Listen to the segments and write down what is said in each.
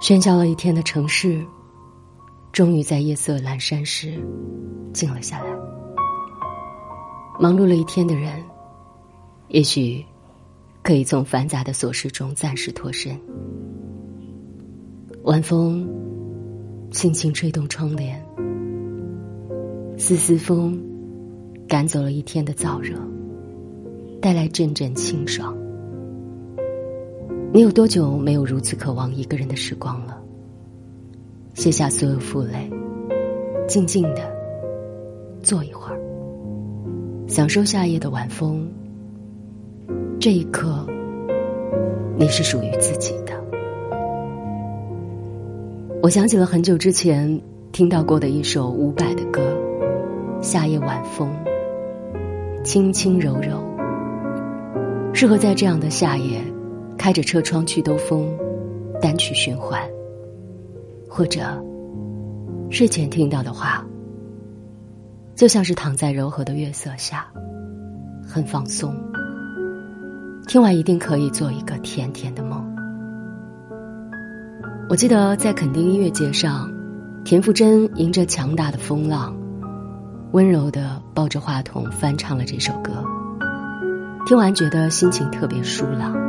喧嚣了一天的城市，终于在夜色阑珊时静了下来。忙碌了一天的人，也许可以从繁杂的琐事中暂时脱身。晚风轻轻吹动窗帘，丝丝风赶走了一天的燥热，带来阵阵清爽。你有多久没有如此渴望一个人的时光了？卸下所有负累，静静的坐一会儿，享受夏夜的晚风。这一刻，你是属于自己的。我想起了很久之前听到过的一首伍佰的歌，《夏夜晚风》，轻轻柔柔，适合在这样的夏夜。开着车窗去兜风，单曲循环，或者睡前听到的话，就像是躺在柔和的月色下，很放松。听完一定可以做一个甜甜的梦。我记得在垦丁音乐节上，田馥甄迎着强大的风浪，温柔的抱着话筒翻唱了这首歌。听完觉得心情特别舒朗。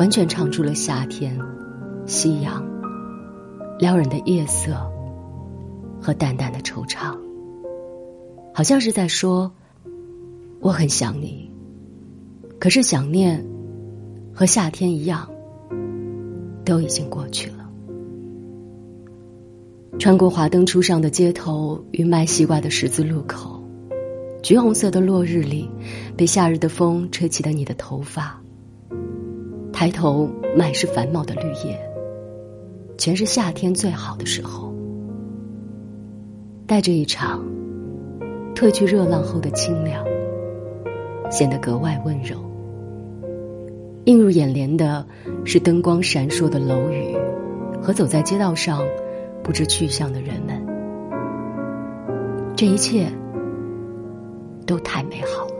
完全唱出了夏天、夕阳、撩人的夜色和淡淡的惆怅，好像是在说：“我很想你，可是想念和夏天一样，都已经过去了。”穿过华灯初上的街头与卖西瓜的十字路口，橘红色的落日里，被夏日的风吹起的你的头发。抬头，满是繁茂的绿叶，全是夏天最好的时候。带着一场褪去热浪后的清凉，显得格外温柔。映入眼帘的是灯光闪烁的楼宇，和走在街道上不知去向的人们。这一切都太美好了。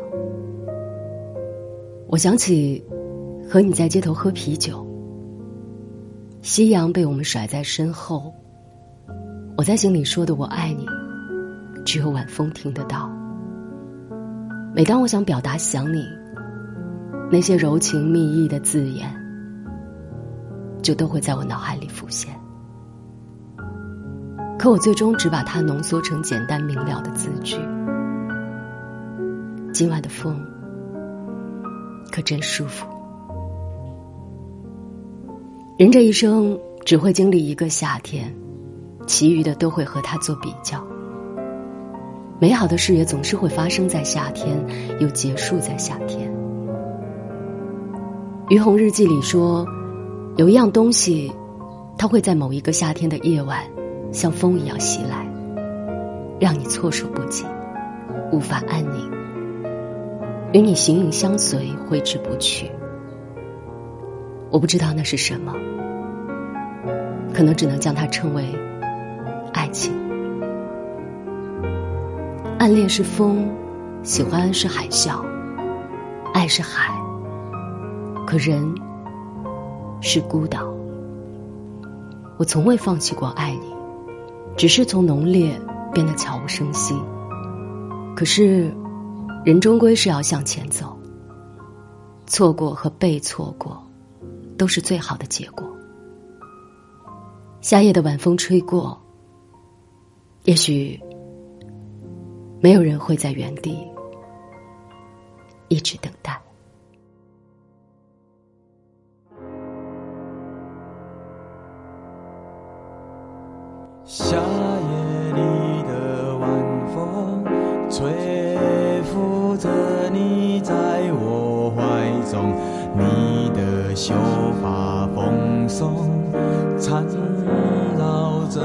我想起。和你在街头喝啤酒，夕阳被我们甩在身后。我在心里说的“我爱你”，只有晚风听得到。每当我想表达想你，那些柔情蜜意的字眼，就都会在我脑海里浮现。可我最终只把它浓缩成简单明了的字句。今晚的风可真舒服。人这一生只会经历一个夏天，其余的都会和它做比较。美好的事也总是会发生在夏天，又结束在夏天。于红日记里说，有一样东西，它会在某一个夏天的夜晚，像风一样袭来，让你措手不及，无法安宁，与你形影相随，挥之不去。我不知道那是什么。可能只能将它称为爱情。暗恋是风，喜欢是海啸，爱是海，可人是孤岛。我从未放弃过爱你，只是从浓烈变得悄无声息。可是，人终归是要向前走，错过和被错过，都是最好的结果。夏夜的晚风吹过，也许没有人会在原地一直等待。夏缠绕着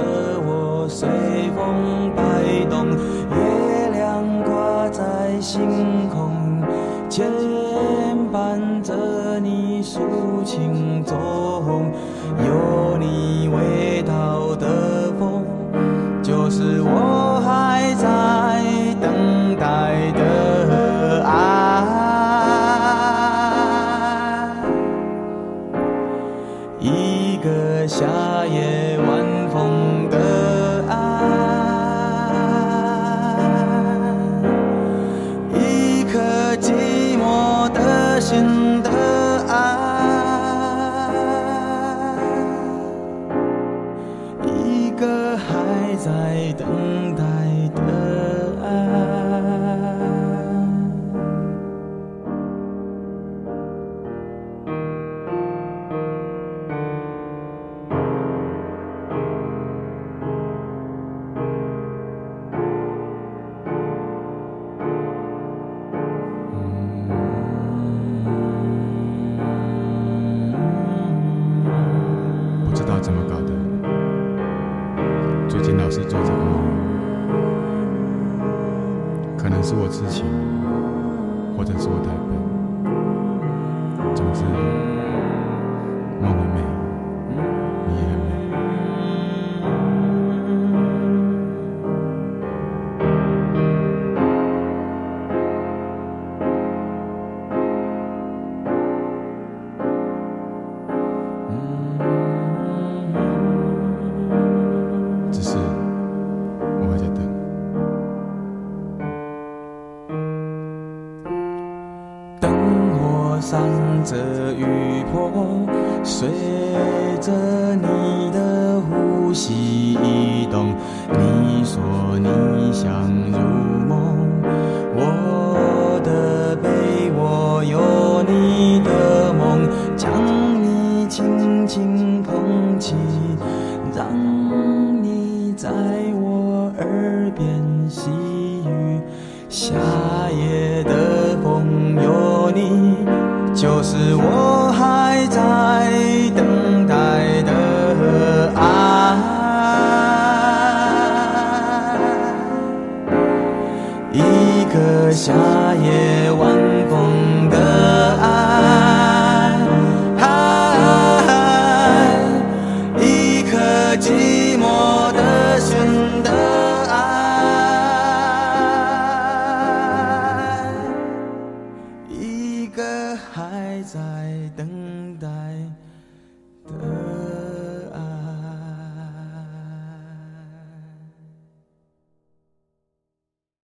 我随风摆动月亮挂在星空牵绊着你诉情衷有你为等待。是我痴情或者是我太笨总之上着雨坡，随着你的呼吸移动，你说你想入梦，我的被窝有你的梦，将你轻轻捧起，让你在我耳边细语，夏夜的。就是我还在等待的爱一个夏夜晚风